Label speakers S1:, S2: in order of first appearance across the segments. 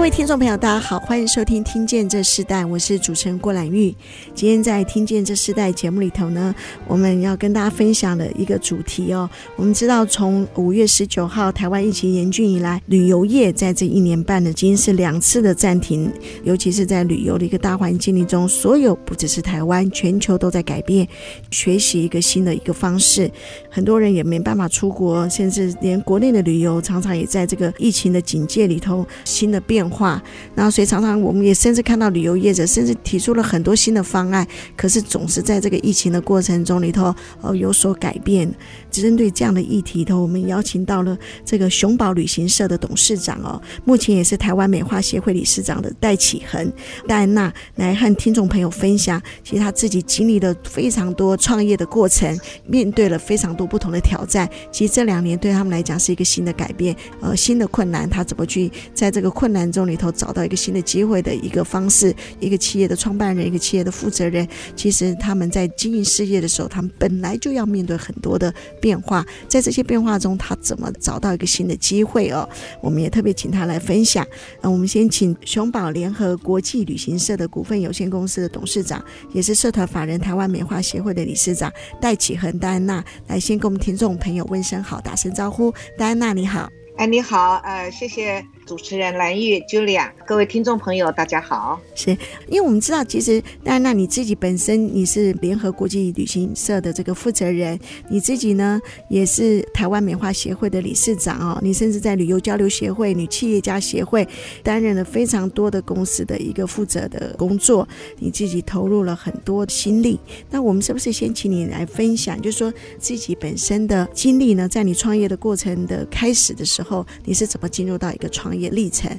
S1: 各位听众朋友，大家好，欢迎收听《听见这世代》，我是主持人郭兰玉。今天在《听见这世代》节目里头呢，我们要跟大家分享的一个主题哦。我们知道，从五月十九号台湾疫情严峻以来，旅游业在这一年半呢，已经是两次的暂停。尤其是在旅游的一个大环境里中，所有不只是台湾，全球都在改变，学习一个新的一个方式。很多人也没办法出国，甚至连国内的旅游，常常也在这个疫情的警戒里头，新的变。化，然后所以常常我们也甚至看到旅游业者甚至提出了很多新的方案，可是总是在这个疫情的过程中里头，呃，有所改变。针对这样的议题头，我们邀请到了这个熊宝旅行社的董事长哦，目前也是台湾美化协会理事长的戴启恒、戴安娜来和听众朋友分享，其实他自己经历了非常多创业的过程，面对了非常多不同的挑战。其实这两年对他们来讲是一个新的改变，呃，新的困难，他怎么去在这个困难中里头找到一个新的机会的一个方式？一个企业的创办人，一个企业的负责人，其实他们在经营事业的时候，他们本来就要面对很多的。变化，在这些变化中，他怎么找到一个新的机会哦？我们也特别请他来分享。那我们先请熊宝联合国际旅行社的股份有限公司的董事长，也是社团法人台湾美化协会的理事长戴启恒、戴安娜来先跟我们听众朋友问声好，打声招呼。戴安娜你好，
S2: 哎你好，呃谢谢。主持人蓝玉、Julia，各位听众朋友，大家好。
S1: 是因为我们知道，其实那那你自己本身你是联合国际旅行社的这个负责人，你自己呢也是台湾美化协会的理事长哦。你甚至在旅游交流协会、女企业家协会担任了非常多的公司的一个负责的工作，你自己投入了很多心力。那我们是不是先请你来分享，就是说自己本身的经历呢？在你创业的过程的开始的时候，你是怎么进入到一个创业？也历程，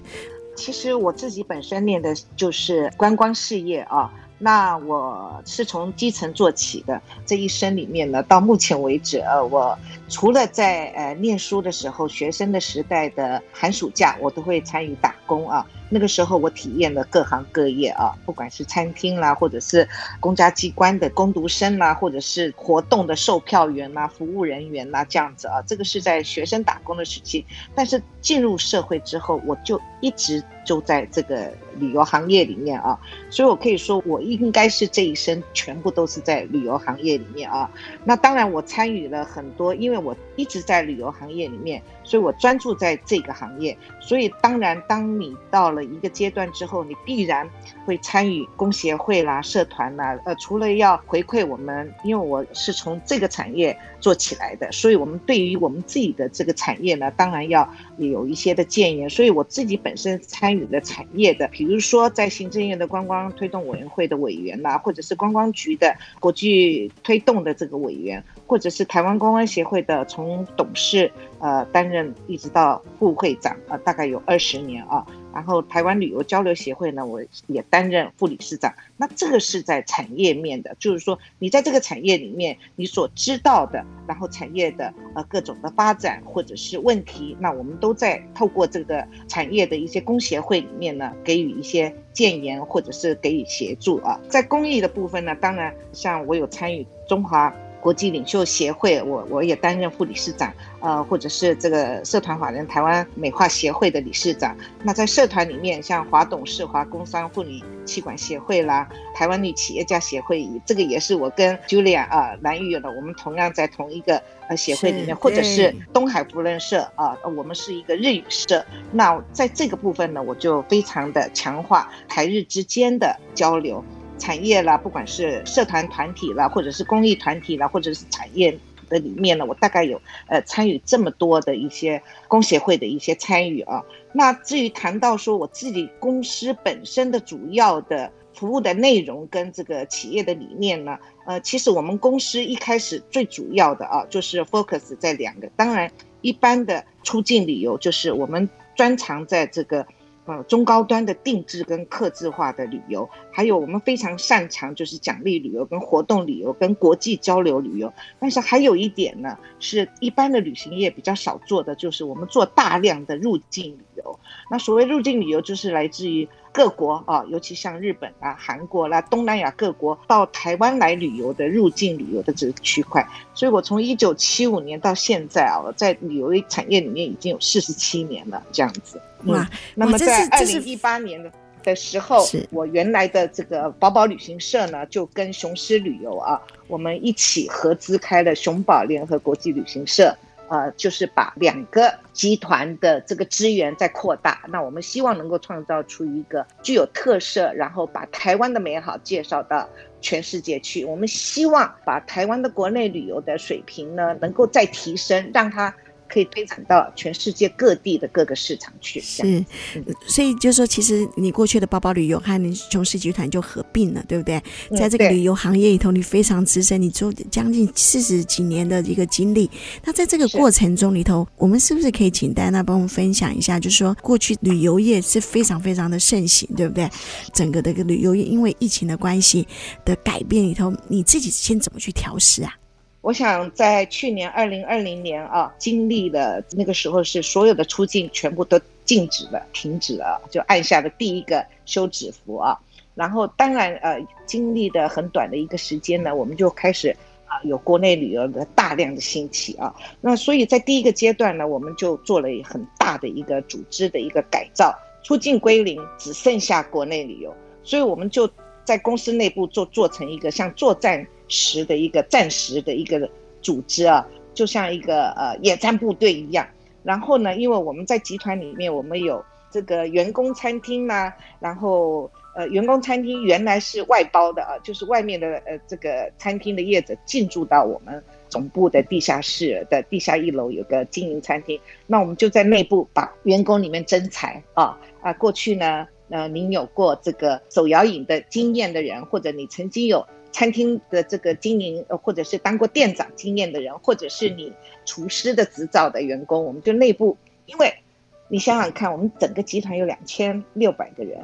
S2: 其实我自己本身念的就是观光事业啊，那我是从基层做起的，这一生里面呢，到目前为止，呃，我除了在呃念书的时候，学生的时代的寒暑假，我都会参与打工啊。那个时候我体验了各行各业啊，不管是餐厅啦，或者是公家机关的工读生啦，或者是活动的售票员啦、服务人员啦，这样子啊，这个是在学生打工的时期。但是进入社会之后，我就一直就在这个旅游行业里面啊，所以我可以说，我应该是这一生全部都是在旅游行业里面啊。那当然，我参与了很多，因为我一直在旅游行业里面，所以我专注在这个行业。所以当然，当你到了一个阶段之后，你必然会参与工协会啦、社团啦。呃，除了要回馈我们，因为我是从这个产业做起来的，所以我们对于我们自己的这个产业呢，当然要有一些的建言。所以我自己本身参与的产业的，比如说在行政院的观光推动委员会的委员啦，或者是观光局的国际推动的这个委员，或者是台湾观光协会的从董事呃担任一直到副会长啊，呃，大概有二十年啊。然后台湾旅游交流协会呢，我也担任副理事长。那这个是在产业面的，就是说你在这个产业里面，你所知道的，然后产业的呃各种的发展或者是问题，那我们都在透过这个产业的一些工协会里面呢，给予一些建言或者是给予协助啊。在公益的部分呢，当然像我有参与中华。国际领袖协会，我我也担任副理事长，呃，或者是这个社团法人台湾美化协会的理事长。那在社团里面，像华董事华工商妇女企管协会啦，台湾女企业家协会，这个也是我跟 Julia 啊蓝玉的，我们同样在同一个呃协会里面，或者是东海福人社啊，我们是一个日语社。那在这个部分呢，我就非常的强化台日之间的交流。产业啦，不管是社团团体啦，或者是公益团体啦，或者是产业的里面呢，我大概有呃参与这么多的一些工协会的一些参与啊。那至于谈到说我自己公司本身的主要的服务的内容跟这个企业的理念呢，呃，其实我们公司一开始最主要的啊，就是 focus 在两个，当然一般的出境旅游就是我们专长在这个。呃中高端的定制跟客制化的旅游，还有我们非常擅长就是奖励旅游跟活动旅游跟国际交流旅游。但是还有一点呢，是一般的旅行业比较少做的，就是我们做大量的入境游。那所谓入境旅游，就是来自于。各国啊，尤其像日本啊、韩国啦、东南亚各国到台湾来旅游的入境旅游的这个区块，所以我从一九七五年到现在啊，在旅游产业里面已经有四十七年了，这样子。哇，那么在二零一八年的的时候，我原来的这个宝宝旅行社呢，就跟雄狮旅游啊，我们一起合资开了雄宝联合国际旅行社。呃，就是把两个集团的这个资源再扩大，那我们希望能够创造出一个具有特色，然后把台湾的美好介绍到全世界去。我们希望把台湾的国内旅游的水平呢，能够再提升，让它。可以推展到全世界各地的各个市场去。
S1: 是，所以就是说，其实你过去的包包旅游和你琼斯集团就合并了，对不对？在这个旅游行业里头，你非常资深，你做将近四十几年的一个经历。那在这个过程中里头，我们是不是可以请戴安娜帮我们分享一下？就是说，过去旅游业是非常非常的盛行，对不对？整个的一个旅游业因为疫情的关系的改变里头，你自己先怎么去调试啊？
S2: 我想在去年二零二零年啊，经历了那个时候是所有的出境全部都禁止了、停止了，就按下了第一个休止符啊。然后当然呃，经历的很短的一个时间呢，我们就开始啊有国内旅游的大量的兴起啊。那所以在第一个阶段呢，我们就做了很大的一个组织的一个改造，出境归零，只剩下国内旅游。所以我们就在公司内部做做成一个像作战。时的一个战时的一个组织啊，就像一个呃野战部队一样。然后呢，因为我们在集团里面，我们有这个员工餐厅呐、然后呃员工餐厅原来是外包的啊，就是外面的呃这个餐厅的业者进驻到我们总部的地下室的地下一楼有个经营餐厅，那我们就在内部把员工里面征才啊啊，过去呢呃您有过这个手摇饮的经验的人，或者你曾经有。餐厅的这个经营，呃，或者是当过店长经验的人，或者是你厨师的执照的员工，我们就内部，因为你想想看，我们整个集团有两千六百个人，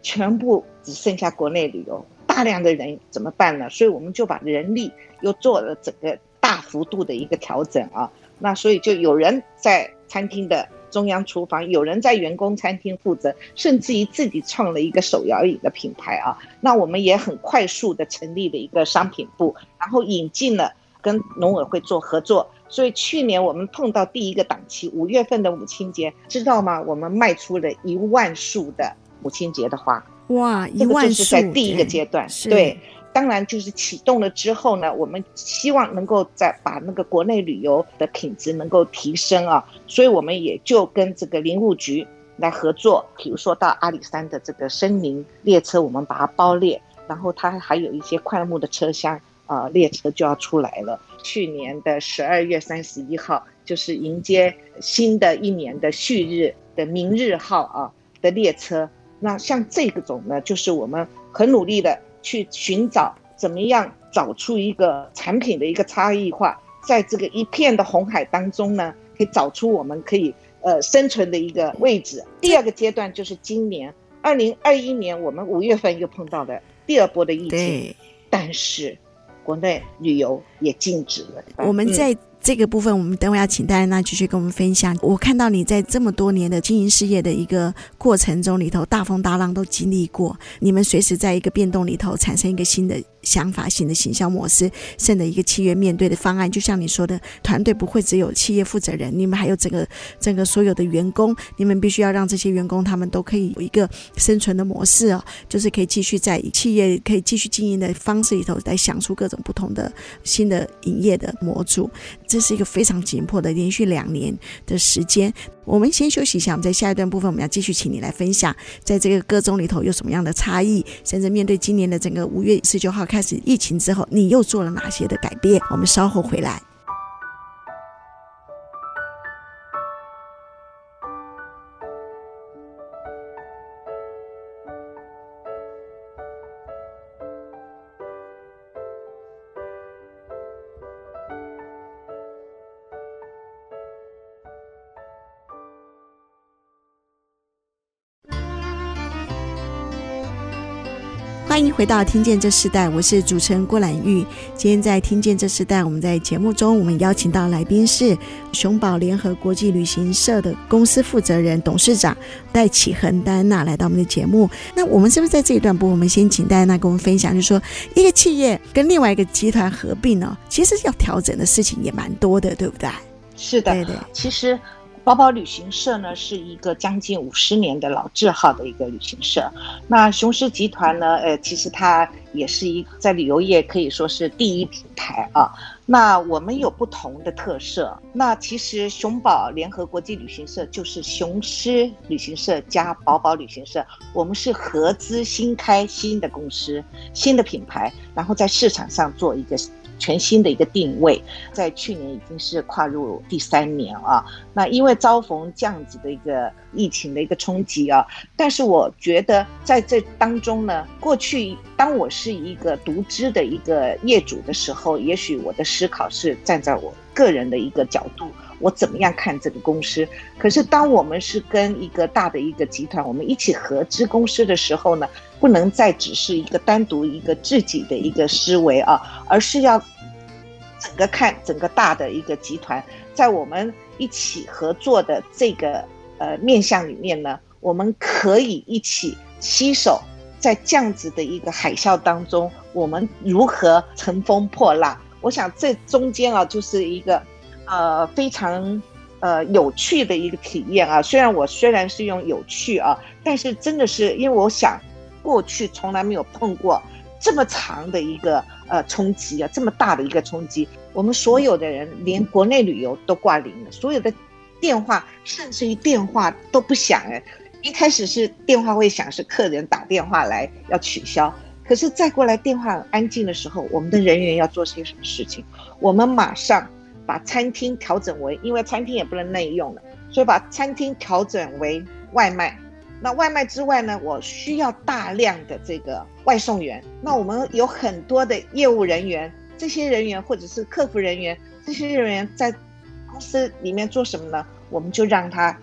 S2: 全部只剩下国内旅游，大量的人怎么办呢？所以我们就把人力又做了整个大幅度的一个调整啊，那所以就有人在餐厅的。中央厨房有人在员工餐厅负责，甚至于自己创了一个手摇椅的品牌啊。那我们也很快速的成立了一个商品部，然后引进了跟农委会做合作。所以去年我们碰到第一个档期，五月份的母亲节，知道吗？我们卖出了一万束的母亲节的花。
S1: 哇，一万束！
S2: 就是在第一个阶段，对。当然，就是启动了之后呢，我们希望能够再把那个国内旅游的品质能够提升啊，所以我们也就跟这个林务局来合作，比如说到阿里山的这个森林列车，我们把它包列，然后它还有一些快木的车厢，呃，列车就要出来了。去年的十二月三十一号，就是迎接新的一年的旭日的明日号啊的列车。那像这个种呢，就是我们很努力的。去寻找怎么样找出一个产品的一个差异化，在这个一片的红海当中呢，可以找出我们可以呃生存的一个位置。第二个阶段就是今年二零二一年，我们五月份又碰到了第二波的疫情，但是国内旅游也禁止了。
S1: 我们在、嗯。这个部分，我们等会要请戴安娜继续跟我们分享。我看到你在这么多年的经营事业的一个过程中里头，大风大浪都经历过。你们随时在一个变动里头产生一个新的想法、型的行销模式，甚至一个企业面对的方案。就像你说的，团队不会只有企业负责人，你们还有整个整个所有的员工，你们必须要让这些员工他们都可以有一个生存的模式哦，就是可以继续在企业可以继续经营的方式里头来想出各种不同的新的营业的模组。这是一个非常紧迫的连续两年的时间。我们先休息一下，我们在下一段部分，我们要继续请你来分享，在这个歌中里头有什么样的差异，甚至面对今年的整个五月十九号开开始疫情之后，你又做了哪些的改变？我们稍后回来。欢迎回到《听见这时代》，我是主持人郭兰玉。今天在《听见这时代》，我们在节目中，我们邀请到来宾是熊宝联合国际旅行社的公司负责人、董事长戴启恒戴安娜来到我们的节目。那我们是不是在这一段部，我们先请戴安娜跟我们分享，就是说一个企业跟另外一个集团合并呢，其实要调整的事情也蛮多的，对不对？
S2: 是的，
S1: 对对，
S2: 其实。宝宝旅行社呢，是一个将近五十年的老字号的一个旅行社。那雄狮集团呢，呃，其实它也是一在旅游业可以说是第一品牌啊。那我们有不同的特色。那其实熊宝联合国际旅行社就是雄狮旅行社加宝宝旅行社，我们是合资新开新的公司、新的品牌，然后在市场上做一个。全新的一个定位，在去年已经是跨入第三年啊。那因为遭逢这样子的一个疫情的一个冲击啊，但是我觉得在这当中呢，过去当我是一个独资的一个业主的时候，也许我的思考是站在我个人的一个角度，我怎么样看这个公司。可是当我们是跟一个大的一个集团，我们一起合资公司的时候呢，不能再只是一个单独一个自己的一个思维啊，而是要整个看整个大的一个集团，在我们一起合作的这个呃面向里面呢，我们可以一起携手，在这样子的一个海啸当中，我们如何乘风破浪？我想这中间啊，就是一个呃非常呃有趣的一个体验啊。虽然我虽然是用有趣啊，但是真的是因为我想。过去从来没有碰过这么长的一个呃冲击啊，这么大的一个冲击，我们所有的人连国内旅游都挂零了，所有的电话甚至于电话都不响哎，一开始是电话会响，是客人打电话来要取消，可是再过来电话很安静的时候，我们的人员要做些什么事情？我们马上把餐厅调整为，因为餐厅也不能内用了，所以把餐厅调整为外卖。那外卖之外呢，我需要大量的这个外送员。那我们有很多的业务人员，这些人员或者是客服人员，这些人员在公司里面做什么呢？我们就让他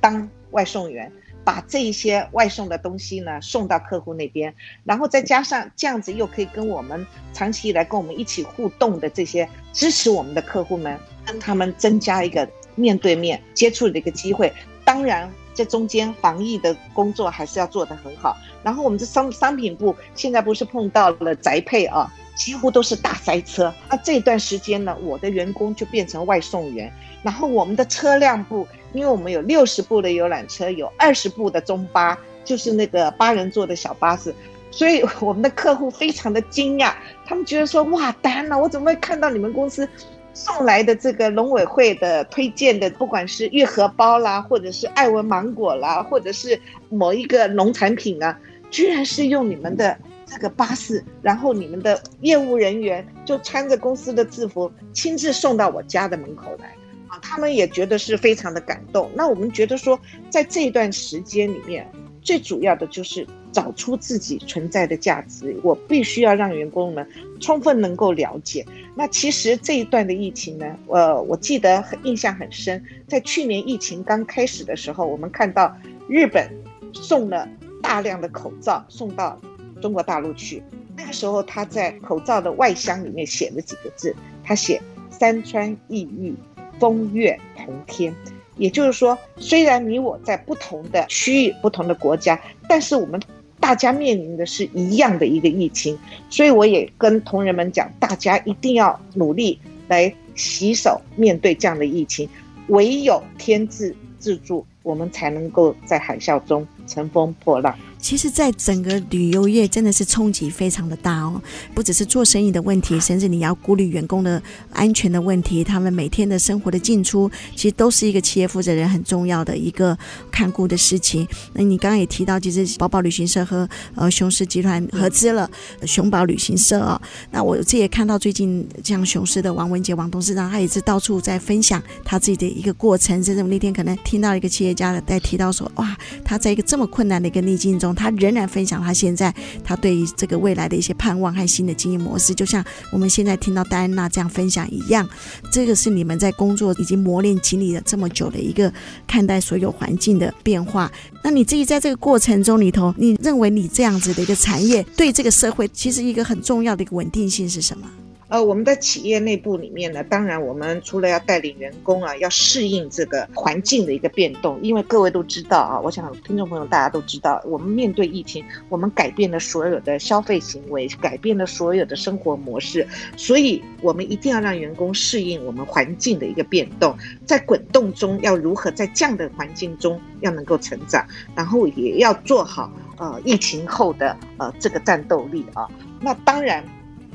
S2: 当外送员，把这一些外送的东西呢送到客户那边，然后再加上这样子又可以跟我们长期以来跟我们一起互动的这些支持我们的客户们，跟他们增加一个面对面接触的一个机会。当然。这中间防疫的工作还是要做得很好。然后我们这商商品部现在不是碰到了宅配啊，几乎都是大塞车。那这段时间呢，我的员工就变成外送员。然后我们的车辆部，因为我们有六十部的游览车，有二十部的中巴，就是那个八人座的小巴士，所以我们的客户非常的惊讶，他们觉得说：哇，丹娜，我怎么会看到你们公司？送来的这个农委会的推荐的，不管是玉荷包啦，或者是爱文芒果啦，或者是某一个农产品啊，居然是用你们的这个巴士，然后你们的业务人员就穿着公司的制服，亲自送到我家的门口来啊！他们也觉得是非常的感动。那我们觉得说，在这一段时间里面，最主要的就是。找出自己存在的价值，我必须要让员工们充分能够了解。那其实这一段的疫情呢，呃，我记得很印象很深，在去年疫情刚开始的时候，我们看到日本送了大量的口罩送到中国大陆去。那个时候他在口罩的外箱里面写了几个字，他写“山川异域，风月同天”。也就是说，虽然你我在不同的区域、不同的国家，但是我们。大家面临的是一样的一个疫情，所以我也跟同仁们讲，大家一定要努力来洗手面对这样的疫情，唯有天自自助，我们才能够在海啸中乘风破浪。
S1: 其实，在整个旅游业真的是冲击非常的大哦，不只是做生意的问题，甚至你要顾虑员工的安全的问题，他们每天的生活的进出，其实都是一个企业负责人很重要的一个看顾的事情。那你刚刚也提到，其实宝宝旅行社和呃雄狮集团合资了熊宝旅行社啊、哦。那我自己也看到最近像雄狮的王文杰王董事长，他也是到处在分享他自己的一个过程。甚至我那天可能听到一个企业家的在提到说，哇，他在一个这么困难的一个逆境中。他仍然分享他现在他对于这个未来的一些盼望和新的经营模式，就像我们现在听到戴安娜这样分享一样。这个是你们在工作已经磨练经历了这么久的一个看待所有环境的变化。那你自己在这个过程中里头，你认为你这样子的一个产业对这个社会其实一个很重要的一个稳定性是什么？
S2: 呃，我们的企业内部里面呢，当然我们除了要带领员工啊，要适应这个环境的一个变动，因为各位都知道啊，我想听众朋友大家都知道，我们面对疫情，我们改变了所有的消费行为，改变了所有的生活模式，所以我们一定要让员工适应我们环境的一个变动，在滚动中要如何在这样的环境中要能够成长，然后也要做好呃疫情后的呃这个战斗力啊，那当然。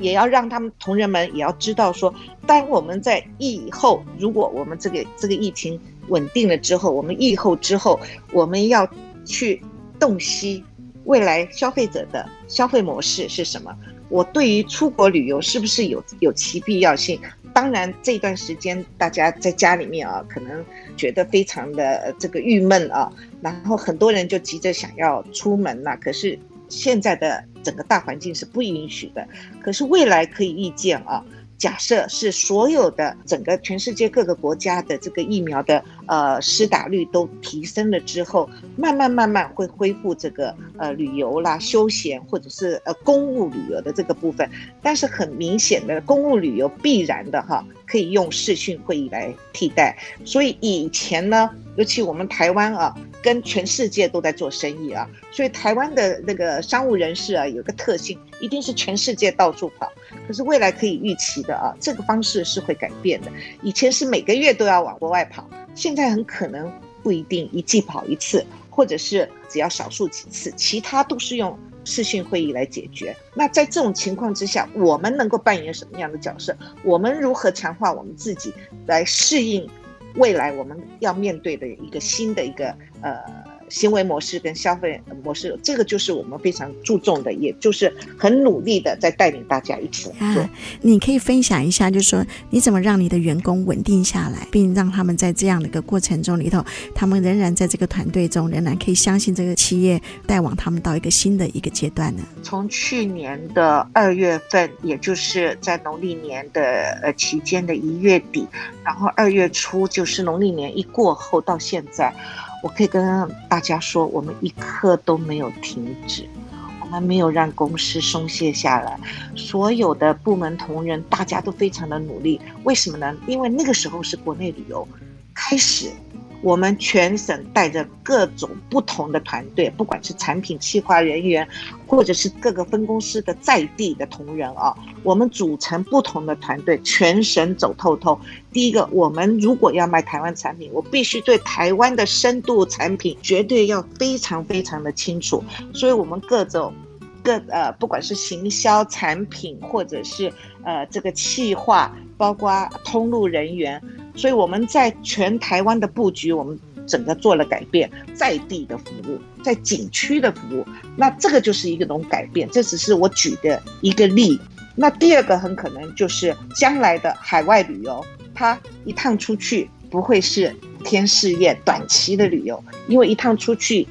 S2: 也要让他们同仁们也要知道说，当我们在疫后，如果我们这个这个疫情稳定了之后，我们疫后之后，我们要去洞悉未来消费者的消费模式是什么。我对于出国旅游是不是有有其必要性？当然，这段时间大家在家里面啊，可能觉得非常的这个郁闷啊，然后很多人就急着想要出门呐，可是。现在的整个大环境是不允许的，可是未来可以预见啊。假设是所有的整个全世界各个国家的这个疫苗的呃施打率都提升了之后，慢慢慢慢会恢复这个呃旅游啦、休闲或者是呃公务旅游的这个部分。但是很明显的，公务旅游必然的哈，可以用视讯会议来替代。所以以前呢，尤其我们台湾啊。跟全世界都在做生意啊，所以台湾的那个商务人士啊，有个特性，一定是全世界到处跑。可是未来可以预期的啊，这个方式是会改变的。以前是每个月都要往国外跑，现在很可能不一定一季跑一次，或者是只要少数几次，其他都是用视讯会议来解决。那在这种情况之下，我们能够扮演什么样的角色？我们如何强化我们自己来适应？未来我们要面对的一个新的一个呃。行为模式跟消费模式，这个就是我们非常注重的，也就是很努力的在带领大家一起做。
S1: 啊，你可以分享一下，就是说你怎么让你的员工稳定下来，并让他们在这样的一个过程中里头，他们仍然在这个团队中，仍然可以相信这个企业带往他们到一个新的一个阶段呢？
S2: 从去年的二月份，也就是在农历年的呃期间的一月底，然后二月初就是农历年一过后到现在。我可以跟大家说，我们一刻都没有停止，我们没有让公司松懈下来，所有的部门同仁大家都非常的努力。为什么呢？因为那个时候是国内旅游开始。我们全省带着各种不同的团队，不管是产品企划人员，或者是各个分公司的在地的同仁啊，我们组成不同的团队，全省走透透。第一个，我们如果要卖台湾产品，我必须对台湾的深度产品绝对要非常非常的清楚。所以，我们各种各呃，不管是行销产品，或者是呃这个企划，包括通路人员。所以我们在全台湾的布局，我们整个做了改变，在地的服务，在景区的服务，那这个就是一个种改变。这只是我举的一个例。那第二个很可能就是将来的海外旅游，它一趟出去不会是天试验短期的旅游，因为一趟出去，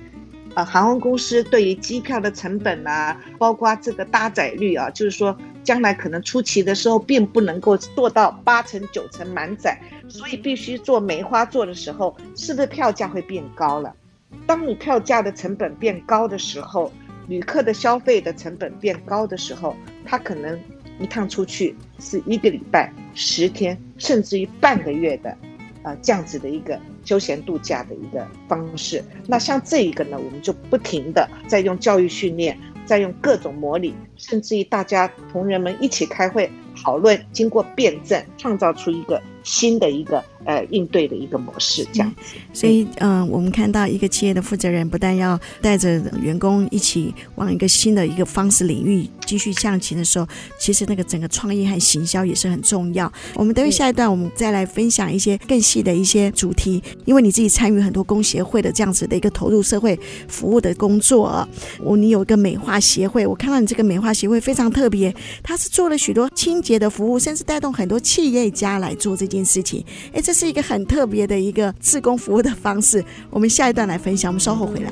S2: 航空公司对于机票的成本啊，包括这个搭载率啊，就是说将来可能初期的时候并不能够做到八成九成满载。所以必须做梅花座的时候，是不是票价会变高了？当你票价的成本变高的时候，旅客的消费的成本变高的时候，他可能一趟出去是一个礼拜、十天，甚至于半个月的，呃，这样子的一个休闲度假的一个方式。那像这一个呢，我们就不停的在用教育训练，在用各种模拟，甚至于大家同仁们一起开会讨论，经过辩证，创造出一个。新的一个呃应对的一个模式，这样子。
S1: 所以，嗯、呃，我们看到一个企业的负责人不但要带着员工一起往一个新的一个方式领域继续向前的时候，其实那个整个创意和行销也是很重要。我们等于下一段，我们再来分享一些更细的一些主题。因为你自己参与很多工协会的这样子的一个投入社会服务的工作，我你有一个美化协会，我看到你这个美化协会非常特别，它是做了许多清洁的服务，甚至带动很多企业家来做这件事情。哎，这是一个很特别的一个自工服务的方式。我们下一段来分享，我们稍后回来。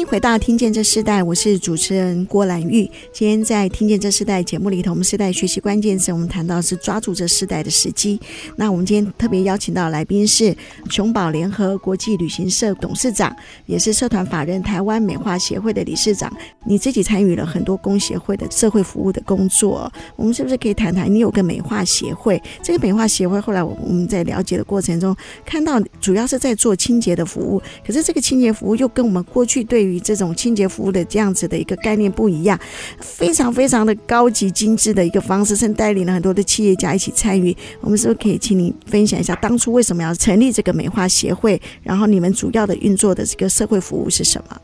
S1: 迎回到《听见这世代》，我是主持人郭兰玉。今天在《听见这世代》节目里头，我们世代学习关键词，我们谈到是抓住这世代的时机。那我们今天特别邀请到来宾是熊宝联合国际旅行社董事长，也是社团法人台湾美化协会的理事长。你自己参与了很多公协会的社会服务的工作，我们是不是可以谈谈？你有个美化协会，这个美化协会后来我们在了解的过程中看到，主要是在做清洁的服务，可是这个清洁服务又跟我们过去对与这种清洁服务的这样子的一个概念不一样，非常非常的高级精致的一个方式，甚至带领了很多的企业家一起参与。我们是不是可以请你分享一下，当初为什么要成立这个美化协会？然后你们主要的运作的这个社会服务是什么？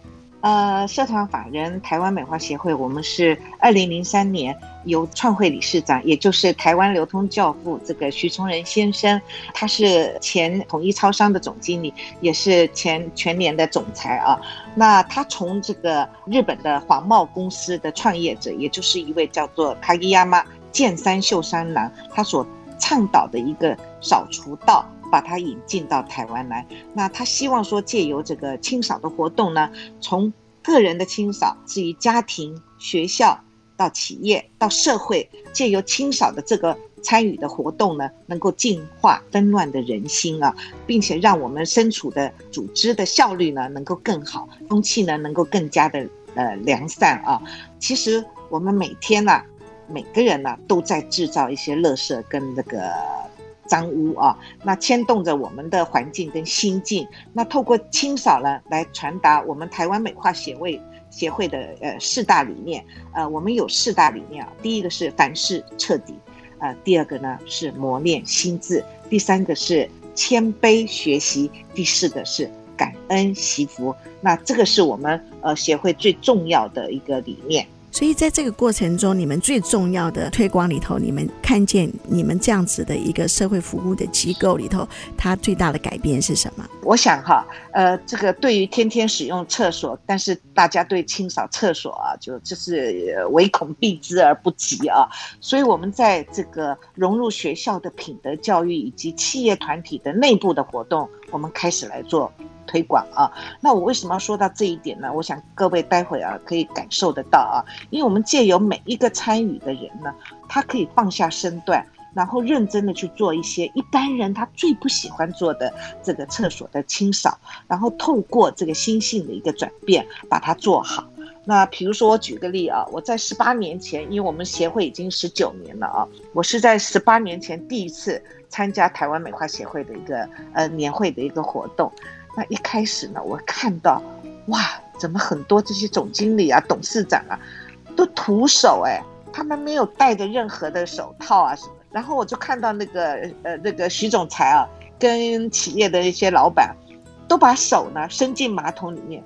S2: 呃，社团法人台湾美化协会，我们是二零零三年由创会理事长，也就是台湾流通教父这个徐崇仁先生，他是前统一超商的总经理，也是前全联的总裁啊。那他从这个日本的谎贸公司的创业者，也就是一位叫做卡伊亚马剑三秀三郎，他所倡导的一个扫除道。把它引进到台湾来，那他希望说借由这个清扫的活动呢，从个人的清扫，至于家庭、学校到企业到社会，借由清扫的这个参与的活动呢，能够净化纷乱的人心啊，并且让我们身处的组织的效率呢能够更好，风气呢能够更加的呃良善啊。其实我们每天呢、每个人呢、都在制造一些垃圾跟那个。脏污啊，那牵动着我们的环境跟心境。那透过清扫呢，来传达我们台湾美化协会协会的呃四大理念。呃，我们有四大理念啊，第一个是凡事彻底，呃，第二个呢是磨练心智，第三个是谦卑学习，第四个是感恩惜福。那这个是我们呃协会最重要的一个理念。
S1: 所以在这个过程中，你们最重要的推广里头，你们看见你们这样子的一个社会服务的机构里头，它最大的改变是什么？
S2: 我想哈，呃，这个对于天天使用厕所，但是大家对清扫厕所啊，就就是唯恐避之而不及啊。所以，我们在这个融入学校的品德教育以及企业团体的内部的活动，我们开始来做。推广啊，那我为什么要说到这一点呢？我想各位待会啊可以感受得到啊，因为我们借由每一个参与的人呢，他可以放下身段，然后认真的去做一些一般人他最不喜欢做的这个厕所的清扫，然后透过这个心性的一个转变把它做好。那比如说我举个例啊，我在十八年前，因为我们协会已经十九年了啊，我是在十八年前第一次参加台湾美化协会的一个呃年会的一个活动。那一开始呢，我看到，哇，怎么很多这些总经理啊、董事长啊，都徒手哎，他们没有戴着任何的手套啊什么。然后我就看到那个呃那个徐总裁啊，跟企业的一些老板，都把手呢伸进马桶里面。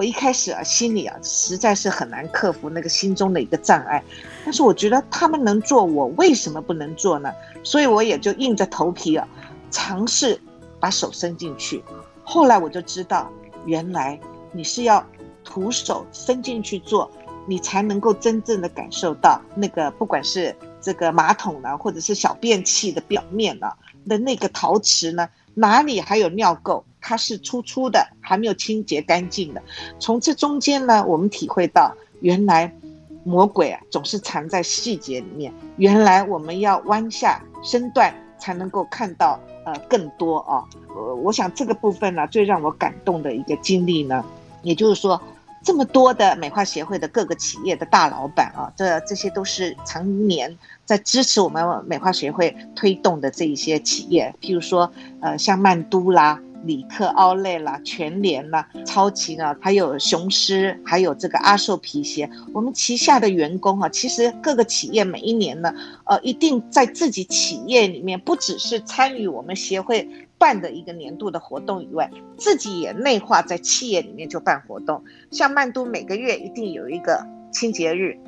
S2: 我一开始啊，心里啊实在是很难克服那个心中的一个障碍。但是我觉得他们能做，我为什么不能做呢？所以我也就硬着头皮啊，尝试把手伸进去。后来我就知道，原来你是要徒手伸进去做，你才能够真正的感受到那个，不管是这个马桶呢，或者是小便器的表面呢的那个陶瓷呢，哪里还有尿垢，它是粗粗的，还没有清洁干净的。从这中间呢，我们体会到，原来魔鬼啊总是藏在细节里面。原来我们要弯下身段，才能够看到。呃，更多啊，呃，我想这个部分呢，最让我感动的一个经历呢，也就是说，这么多的美化协会的各个企业的大老板啊，这这些都是常年在支持我们美化协会推动的这一些企业，譬如说，呃，像曼都啦。里克奥莱啦，全联啦，超级啊，还有雄狮，还有这个阿寿皮鞋，我们旗下的员工啊，其实各个企业每一年呢，呃，一定在自己企业里面，不只是参与我们协会办的一个年度的活动以外，自己也内化在企业里面就办活动。像曼都每个月一定有一个清洁日，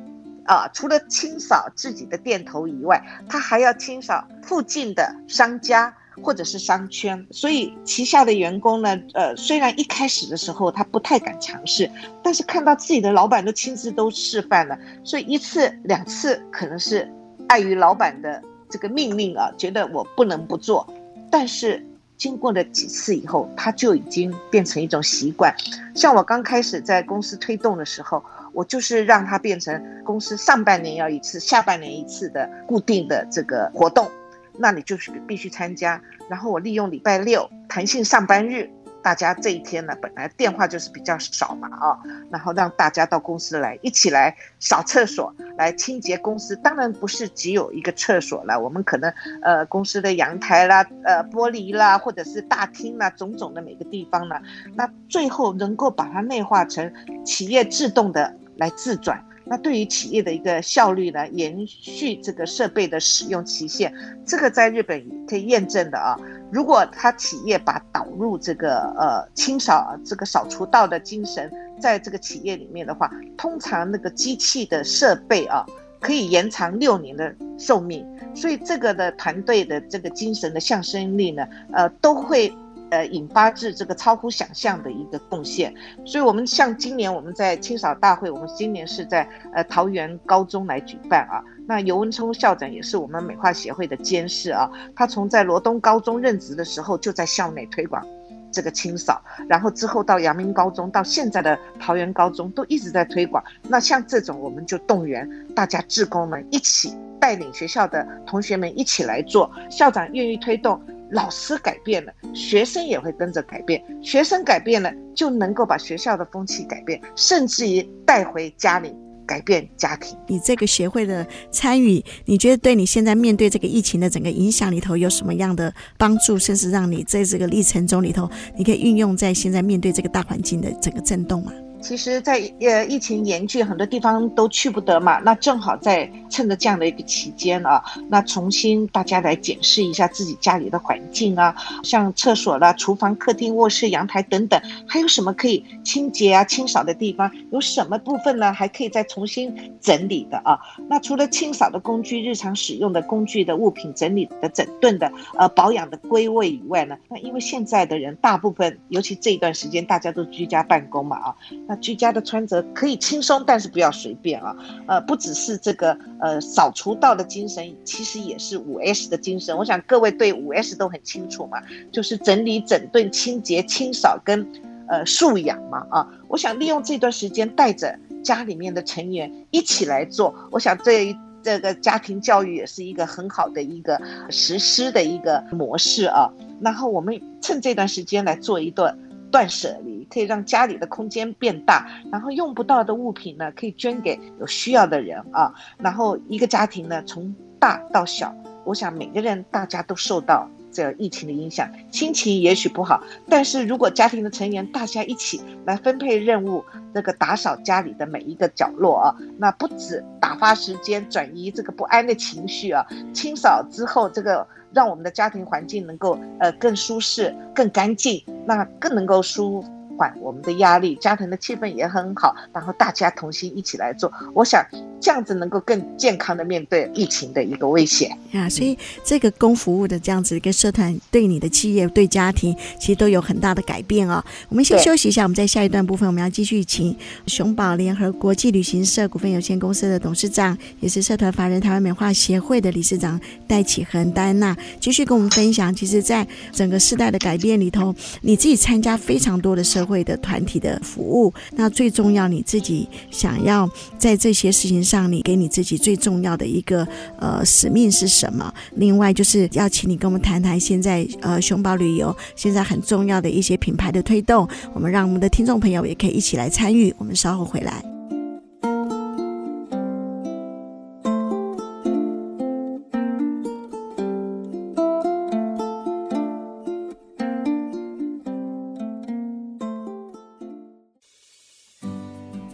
S2: 啊，除了清扫自己的店头以外，他还要清扫附近的商家。或者是商圈，所以旗下的员工呢，呃，虽然一开始的时候他不太敢尝试，但是看到自己的老板都亲自都示范了，所以一次两次可能是碍于老板的这个命令啊，觉得我不能不做，但是经过了几次以后，他就已经变成一种习惯。像我刚开始在公司推动的时候，我就是让它变成公司上半年要一次，下半年一次的固定的这个活动，那你就是必须参加。然后我利用礼拜六弹性上班日。大家这一天呢，本来电话就是比较少嘛，啊，然后让大家到公司来，一起来扫厕所，来清洁公司。当然不是只有一个厕所了，我们可能呃公司的阳台啦，呃玻璃啦，或者是大厅啦，种种的每个地方呢，那最后能够把它内化成企业自动的来自转。那对于企业的一个效率呢，延续这个设备的使用期限，这个在日本可以验证的啊。如果他企业把导入这个呃清扫这个扫除道的精神，在这个企业里面的话，通常那个机器的设备啊，可以延长六年的寿命。所以这个的团队的这个精神的向心力呢，呃，都会。呃，引发至这个超乎想象的一个贡献，所以，我们像今年我们在清扫大会，我们今年是在呃桃园高中来举办啊。那游文聪校长也是我们美化协会的监事啊，他从在罗东高中任职的时候就在校内推广这个清扫，然后之后到阳明高中，到现在的桃园高中都一直在推广。那像这种，我们就动员大家志工们一起带领学校的同学们一起来做，校长愿意推动。老师改变了，学生也会跟着改变。学生改变了，就能够把学校的风气改变，甚至于带回家里改变家庭。
S1: 你这个协会的参与，你觉得对你现在面对这个疫情的整个影响里头有什么样的帮助？甚至让你在这个历程中里头，你可以运用在现在面对这个大环境的整个震动吗？
S2: 其实，在呃疫情严峻，很多地方都去不得嘛。那正好在趁着这样的一个期间啊，那重新大家来检视一下自己家里的环境啊，像厕所啦、厨房、客厅、卧室、阳台等等，还有什么可以清洁啊、清扫的地方？有什么部分呢？还可以再重新整理的啊？那除了清扫的工具、日常使用的工具的物品整理的、整顿的、呃保养的归位以外呢？那因为现在的人大部分，尤其这一段时间，大家都居家办公嘛啊。居家的穿着可以轻松，但是不要随便啊。呃，不只是这个呃扫除道的精神，其实也是五 S 的精神。我想各位对五 S 都很清楚嘛，就是整理、整顿、清洁、清扫跟呃素养嘛啊。我想利用这段时间，带着家里面的成员一起来做。我想这这个家庭教育也是一个很好的一个实施的一个模式啊。然后我们趁这段时间来做一段断舍离。可以让家里的空间变大，然后用不到的物品呢，可以捐给有需要的人啊。然后一个家庭呢，从大到小，我想每个人大家都受到这疫情的影响，心情也许不好。但是如果家庭的成员大家一起来分配任务，这个打扫家里的每一个角落啊，那不止打发时间，转移这个不安的情绪啊，清扫之后这个。让我们的家庭环境能够呃更舒适、更干净，那更能够舒缓我们的压力，家庭的气氛也很好，然后大家同心一起来做，我想这样子能够更健康的面对疫情的一个威胁
S1: 啊。所以这个公服务的这样子一个社团，对你的企业、对家庭，其实都有很大的改变哦。我们先休息一下，我们在下一段部分，我们要继续请熊宝联合国际旅行社股份有限公司的董事长，也是社团法人台湾美化协会的理事长戴启恒戴安娜，继续跟我们分享。其实，在整个世代的改变里头，你自己参加非常多的社会。会的团体的服务，那最重要，你自己想要在这些事情上，你给你自己最重要的一个呃使命是什么？另外，就是要请你跟我们谈谈现在呃熊宝旅游现在很重要的一些品牌的推动，我们让我们的听众朋友也可以一起来参与。我们稍后回来。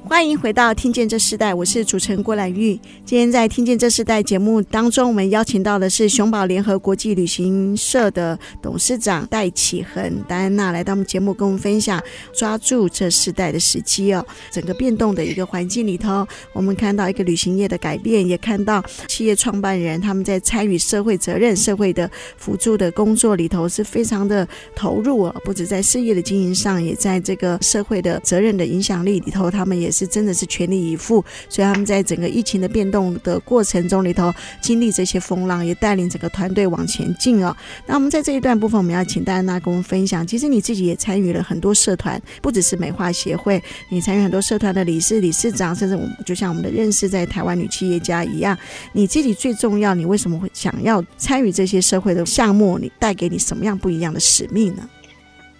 S1: 欢迎回到《听见这世代》，我是主持人郭兰玉。今天在《听见这世代》节目当中，我们邀请到的是熊宝联合国际旅行社的董事长戴启恒戴安娜来到我们节目，跟我们分享抓住这世代的时机哦。整个变动的一个环境里头，我们看到一个旅行业的改变，也看到企业创办人他们在参与社会责任、社会的辅助的工作里头是非常的投入哦。不止在事业的经营上，也在这个社会的责任的影响力里头，他们也是。是真的是全力以赴，所以他们在整个疫情的变动的过程中里头，经历这些风浪，也带领整个团队往前进哦。那我们在这一段部分，我们要请戴安娜跟我们分享，其实你自己也参与了很多社团，不只是美化协会，你参与很多社团的理事、理事长，甚至我们就像我们的认识在台湾女企业家一样，你自己最重要，你为什么会想要参与这些社会的项目？你带给你什么样不一样的使命呢？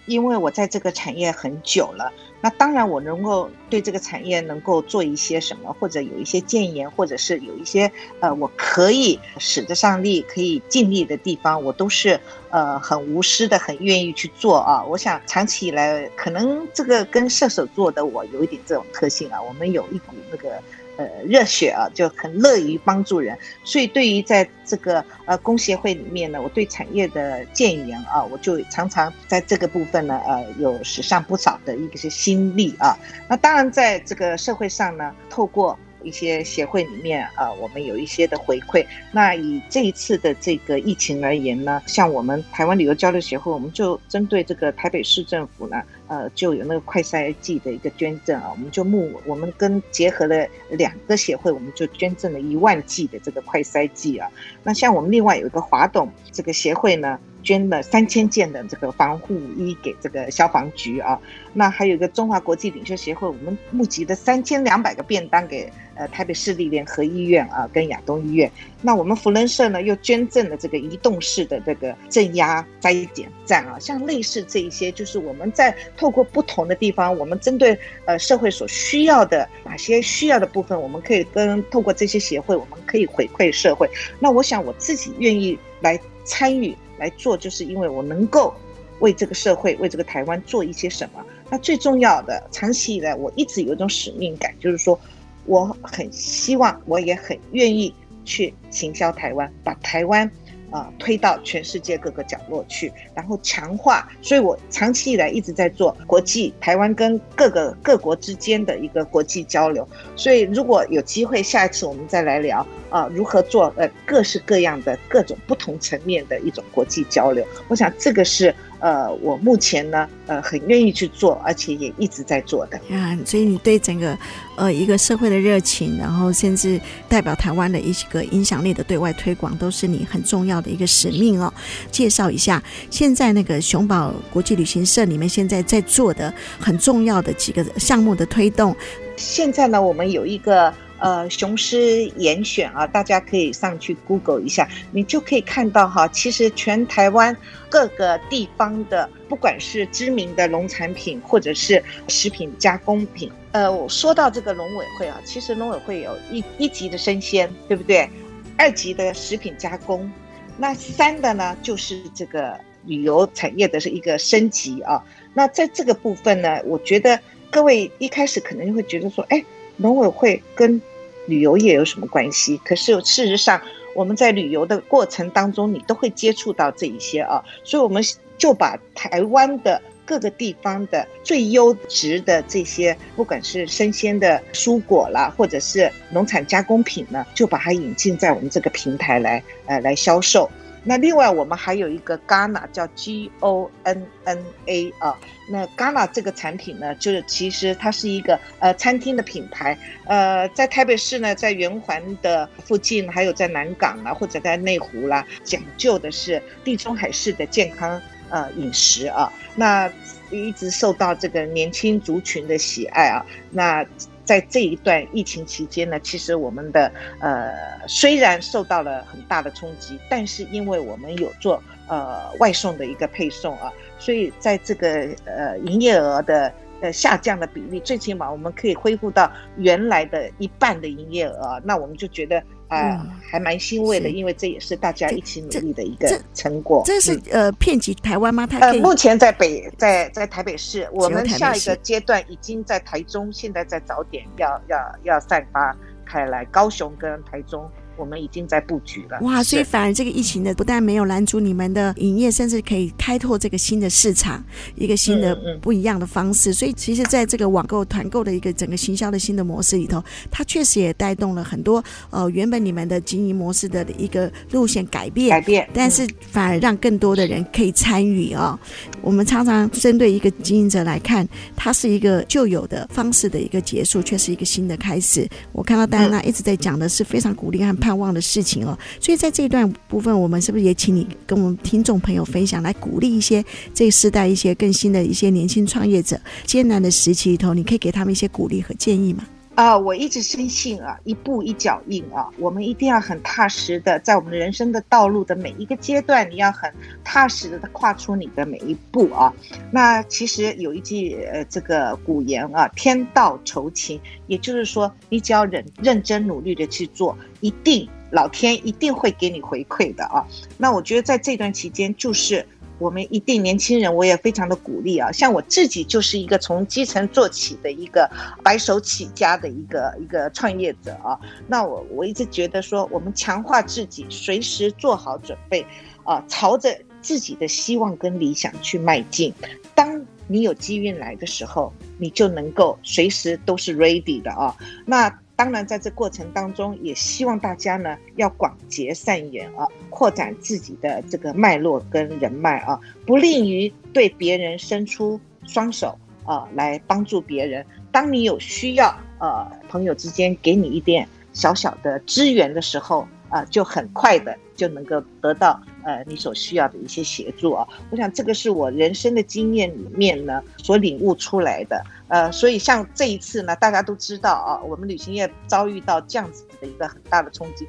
S2: 因为我在这个产业很久了，那当然我能够对这个产业能够做一些什么，或者有一些建言，或者是有一些呃我可以使得上力、可以尽力的地方，我都是呃很无私的、很愿意去做啊。我想长期以来，可能这个跟射手座的我有一点这种特性啊，我们有一股那个。呃，热血啊，就很乐于帮助人，所以对于在这个呃工协会里面呢，我对产业的建言啊，我就常常在这个部分呢，呃，有使上不少的一些心力啊。那当然，在这个社会上呢，透过一些协会里面啊，我们有一些的回馈。那以这一次的这个疫情而言呢，像我们台湾旅游交流协会，我们就针对这个台北市政府呢。呃，就有那个快筛剂的一个捐赠啊，我们就募，我们跟结合了两个协会，我们就捐赠了一万剂的这个快筛剂啊。那像我们另外有一个华董这个协会呢，捐了三千件的这个防护衣给这个消防局啊。那还有一个中华国际领袖协会，我们募集的三千两百个便当给。呃，台北市立联合医院啊，跟亚东医院，那我们扶轮社呢又捐赠了这个移动式的这个镇压灾减站啊，像类似这一些，就是我们在透过不同的地方，我们针对呃社会所需要的哪些需要的部分，我们可以跟透过这些协会，我们可以回馈社会。那我想我自己愿意来参与来做，就是因为我能够为这个社会、为这个台湾做一些什么。那最重要的，长期以来我一直有一种使命感，就是说。我很希望，我也很愿意去行销台湾，把台湾、啊、推到全世界各个角落去，然后强化。所以我长期以来一直在做国际台湾跟各个各国之间的一个国际交流。所以如果有机会，下一次我们再来聊啊、如何做呃各式各样的各种不同层面的一种国际交流。我想这个是。呃，我目前呢，呃，很愿意去做，而且也一直在做的。
S1: 啊，所以你对整个呃一个社会的热情，然后甚至代表台湾的一个影响力的对外推广，都是你很重要的一个使命哦。介绍一下，现在那个熊宝国际旅行社里面现在在做的很重要的几个项目的推动。
S2: 现在呢，我们有一个。呃，雄狮严选啊，大家可以上去 Google 一下，你就可以看到哈，其实全台湾各个地方的，不管是知名的农产品，或者是食品加工品，呃，我说到这个农委会啊，其实农委会有一一级的生鲜，对不对？二级的食品加工，那三的呢，就是这个旅游产业的是一个升级啊。那在这个部分呢，我觉得各位一开始可能就会觉得说，哎，农委会跟旅游业有什么关系？可是事实上，我们在旅游的过程当中，你都会接触到这一些啊，所以我们就把台湾的各个地方的最优质的这些，不管是生鲜的蔬果啦，或者是农产加工品呢，就把它引进在我们这个平台来，呃，来销售。那另外我们还有一个 Ghana 叫 G O N N A 啊，那 Ghana 这个产品呢，就是其实它是一个呃餐厅的品牌，呃，在台北市呢，在圆环的附近，还有在南港啊，或者在内湖啦，讲究的是地中海式的健康呃饮食啊，那一直受到这个年轻族群的喜爱啊，那。在这一段疫情期间呢，其实我们的呃虽然受到了很大的冲击，但是因为我们有做呃外送的一个配送啊，所以在这个呃营业额的呃下降的比例，最起码我们可以恢复到原来的一半的营业额，那我们就觉得。啊、呃，还蛮欣慰的，因为这也是大家一起努力的一个成果。
S1: 这是呃，遍及台湾吗？它
S2: 呃，目前在北，在在台北市，我们下一个阶段已经在台中，现在在早点要要要散发开来，高雄跟台中我们已经在布局了。
S1: 哇，所以反而这个疫情的不但没有拦阻你们的营业，甚至可以开拓这个新的市场，一个新的不一样的方式。嗯嗯、所以其实在这个网购团购的一个整个行销的新的模式里头，它确实也带动了很多呃原本你们的经营模式的一个路线改变，
S2: 改变，
S1: 但是反而让更多的人可以参与啊。我们常常针对一个经营者来看，它是一个旧有的方式的一个结束，却是一个新的开始。我看到戴安娜一直在讲的是非常鼓励和盼望的事情哦，所以在这一段部分，我们是不是也请你跟我们听众朋友分享，来鼓励一些这个时代一些更新的一些年轻创业者，艰难的时期里头，你可以给他们一些鼓励和建议吗？
S2: 啊，我一直深信啊，一步一脚印啊，我们一定要很踏实的，在我们人生的道路的每一个阶段，你要很踏实的跨出你的每一步啊。那其实有一句呃这个古言啊，天道酬勤，也就是说，你只要认认真努力的去做，一定老天一定会给你回馈的啊。那我觉得在这段期间就是。我们一定年轻人，我也非常的鼓励啊！像我自己就是一个从基层做起的一个白手起家的一个一个创业者啊。那我我一直觉得说，我们强化自己，随时做好准备啊，朝着自己的希望跟理想去迈进。当你有机运来的时候，你就能够随时都是 ready 的啊。那。当然，在这过程当中，也希望大家呢要广结善缘啊，扩展自己的这个脉络跟人脉啊，不吝于对别人伸出双手啊，来帮助别人。当你有需要，呃，朋友之间给你一点小小的支援的时候，啊，就很快的就能够得到呃你所需要的一些协助啊。我想这个是我人生的经验里面呢所领悟出来的。呃，所以像这一次呢，大家都知道啊，我们旅行业遭遇到这样子的一个很大的冲击。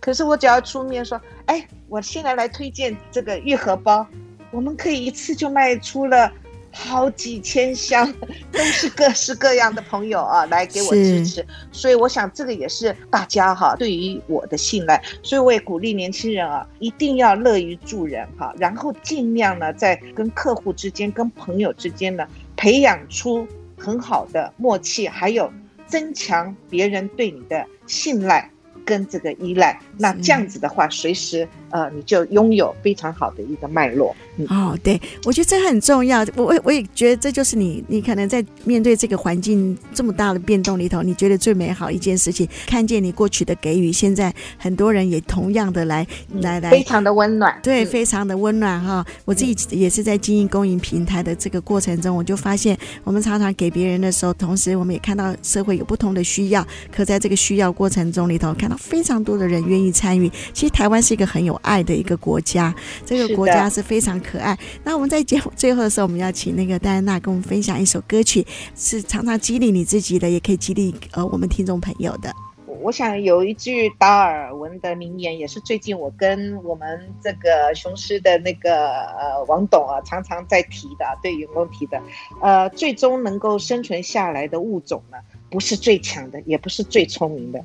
S2: 可是我只要出面说，哎，我现在来推荐这个玉荷包，我们可以一次就卖出了好几千箱，都是各式各样的朋友啊来给我支持。所以我想这个也是大家哈对于我的信赖。所以我也鼓励年轻人啊，一定要乐于助人哈，然后尽量呢在跟客户之间、跟朋友之间呢培养出。很好的默契，还有增强别人对你的信赖跟这个依赖。那这样子的话，随时呃，你就拥有非常好的一个脉络。嗯、
S1: 哦，对，我觉得这很重要。我我我也觉得这就是你，你可能在面对这个环境这么大的变动里头，你觉得最美好一件事情，看见你过去的给予，现在很多人也同样的来、嗯、来来，
S2: 非常的温暖。
S1: 对，非常的温暖哈。我自己也是在经营公营平台的这个过程中，我就发现，我们常常给别人的时候，同时我们也看到社会有不同的需要，可在这个需要过程中里头，看到非常多的人愿意参与。其实台湾是一个很有爱的一个国家，这个国家是非常可爱。那我们在节目最后的时候，我们要请那个戴安娜跟我们分享一首歌曲，是常常激励你自己的，也可以激励呃我们听众朋友的。
S2: 我想有一句达尔文的名言，也是最近我跟我们这个雄狮的那个呃王董啊常常在提的，对员工提的，呃，最终能够生存下来的物种呢，不是最强的，也不是最聪明的。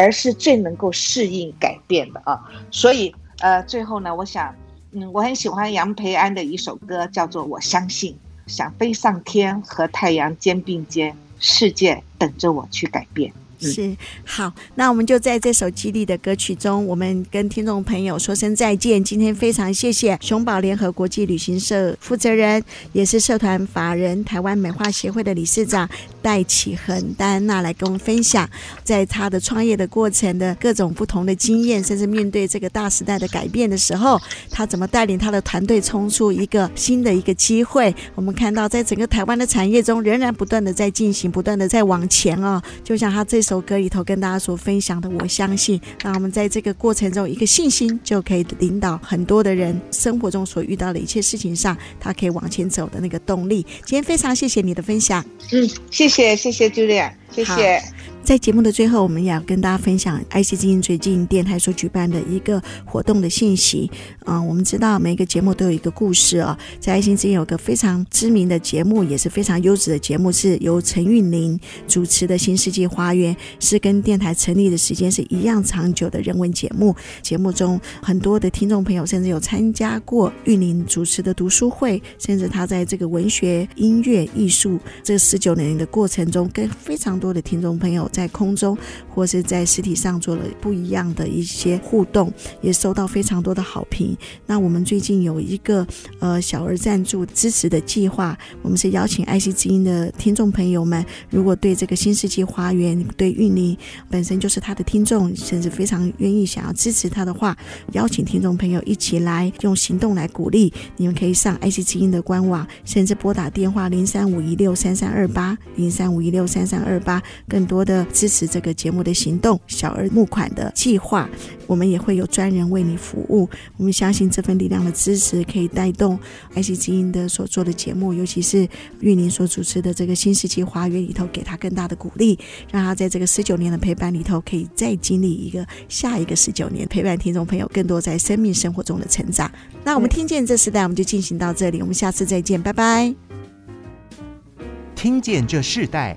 S2: 而是最能够适应改变的啊，所以呃，最后呢，我想，嗯，我很喜欢杨培安的一首歌，叫做《我相信》，想飞上天，和太阳肩并肩，世界等着我去改变。
S1: 是好，那我们就在这首激励的歌曲中，我们跟听众朋友说声再见。今天非常谢谢熊宝联合国际旅行社负责人，也是社团法人台湾美化协会的理事长戴启恒戴安娜来跟我们分享，在他的创业的过程的各种不同的经验，甚至面对这个大时代的改变的时候，他怎么带领他的团队冲出一个新的一个机会。我们看到，在整个台湾的产业中，仍然不断的在进行，不断的在往前哦，就像他这。首歌里头跟大家所分享的，我相信，那我们在这个过程中，一个信心就可以领导很多的人生活中所遇到的一切事情上，他可以往前走的那个动力。今天非常谢谢你的分享，
S2: 嗯，谢谢谢谢 Julia，谢谢。
S1: 在节目的最后，我们也要跟大家分享 IC 基金最近电台所举办的一个活动的信息。嗯，我们知道每个节目都有一个故事啊、在 IC 基金有个非常知名的节目，也是非常优质的节目，是由陈韵玲主持的《新世纪花园》，是跟电台成立的时间是一样长久的人文节目。节目中很多的听众朋友甚至有参加过韵玲主持的读书会，甚至他在这个文学、音乐、艺术这十九年的过程中，跟非常多的听众朋友。在空中或是在实体上做了不一样的一些互动，也收到非常多的好评。那我们最近有一个呃小额赞助支持的计划，我们是邀请爱惜之音的听众朋友们，如果对这个新世纪花园、对韵玲本身就是他的听众，甚至非常愿意想要支持他的话，邀请听众朋友一起来用行动来鼓励。你们可以上爱惜之音的官网，甚至拨打电话零三五一六三三二八零三五一六三三二八，更多的支持这个节目的行动，小额募款的计划，我们也会有专人为你服务。我们相信这份力量的支持可以带动爱惜之音的所做的节目，尤其是玉玲所主持的这个新世纪花园里头，给他更大的鼓励，让他在这个十九年的陪伴里头，可以再经历一个下一个十九年，陪伴听众朋友更多在生命生活中的成长。那我们听见这时代，我们就进行到这里，我们下次再见，拜拜。
S3: 听见这世代，